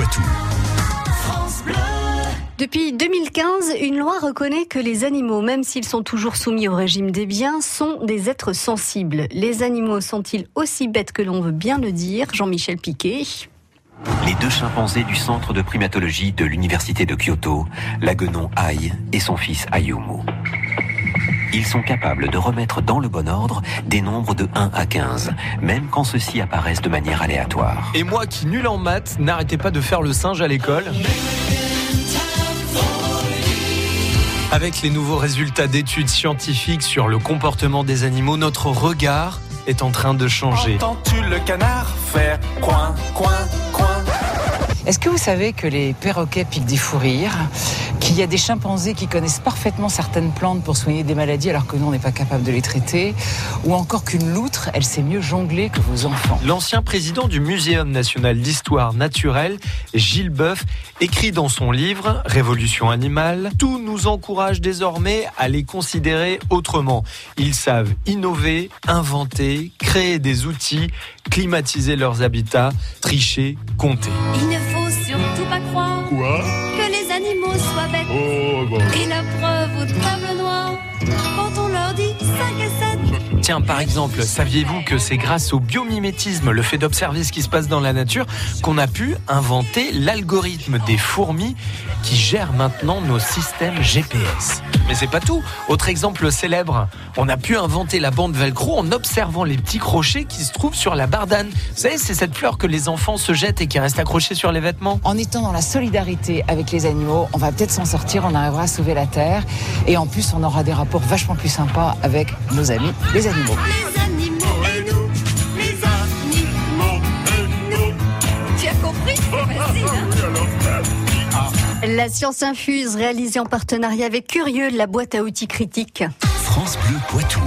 Poitou. Depuis 2015, une loi reconnaît que les animaux, même s'ils sont toujours soumis au régime des biens, sont des êtres sensibles. Les animaux sont-ils aussi bêtes que l'on veut bien le dire Jean-Michel Piquet. Les deux chimpanzés du centre de primatologie de l'université de Kyoto, l'aguenon Ai et son fils Ayumu. Ils sont capables de remettre dans le bon ordre des nombres de 1 à 15, même quand ceux-ci apparaissent de manière aléatoire. Et moi qui, nul en maths, n'arrêtais pas de faire le singe à l'école. Avec les nouveaux résultats d'études scientifiques sur le comportement des animaux, notre regard est en train de changer. Entends-tu le canard faire coin, coin, coin? Est-ce que vous savez que les perroquets piquent des fous rires? Qu'il y a des chimpanzés qui connaissent parfaitement certaines plantes pour soigner des maladies alors que nous on n'est pas capable de les traiter Ou encore qu'une loutre, elle sait mieux jongler que vos enfants L'ancien président du Muséum national d'histoire naturelle, Gilles Boeuf, écrit dans son livre Révolution animale, tout nous encourage désormais à les considérer autrement. Ils savent innover, inventer, créer des outils, climatiser leurs habitats, tricher, compter. Il ne faut surtout pas croire Quoi? que les animaux soient bêtes. Oh, bon. Et la preuve au table noir, quand on leur dit 5 et 7. Tiens, par exemple, saviez-vous que c'est grâce au biomimétisme, le fait d'observer ce qui se passe dans la nature, qu'on a pu inventer l'algorithme des fourmis qui gère maintenant nos systèmes GPS Mais c'est pas tout. Autre exemple célèbre, on a pu inventer la bande velcro en observant les petits crochets qui se trouvent sur la bardane. Vous savez, c'est cette fleur que les enfants se jettent et qui reste accrochée sur les vêtements. En étant dans la solidarité avec les animaux, on va peut-être s'en sortir, on arrivera à sauver la Terre. Et en plus, on aura des rapports vachement plus sympas avec nos amis, les animaux. Les animaux La science infuse, réalisée en partenariat avec Curieux, la boîte à outils critique. France Bleu Poitou.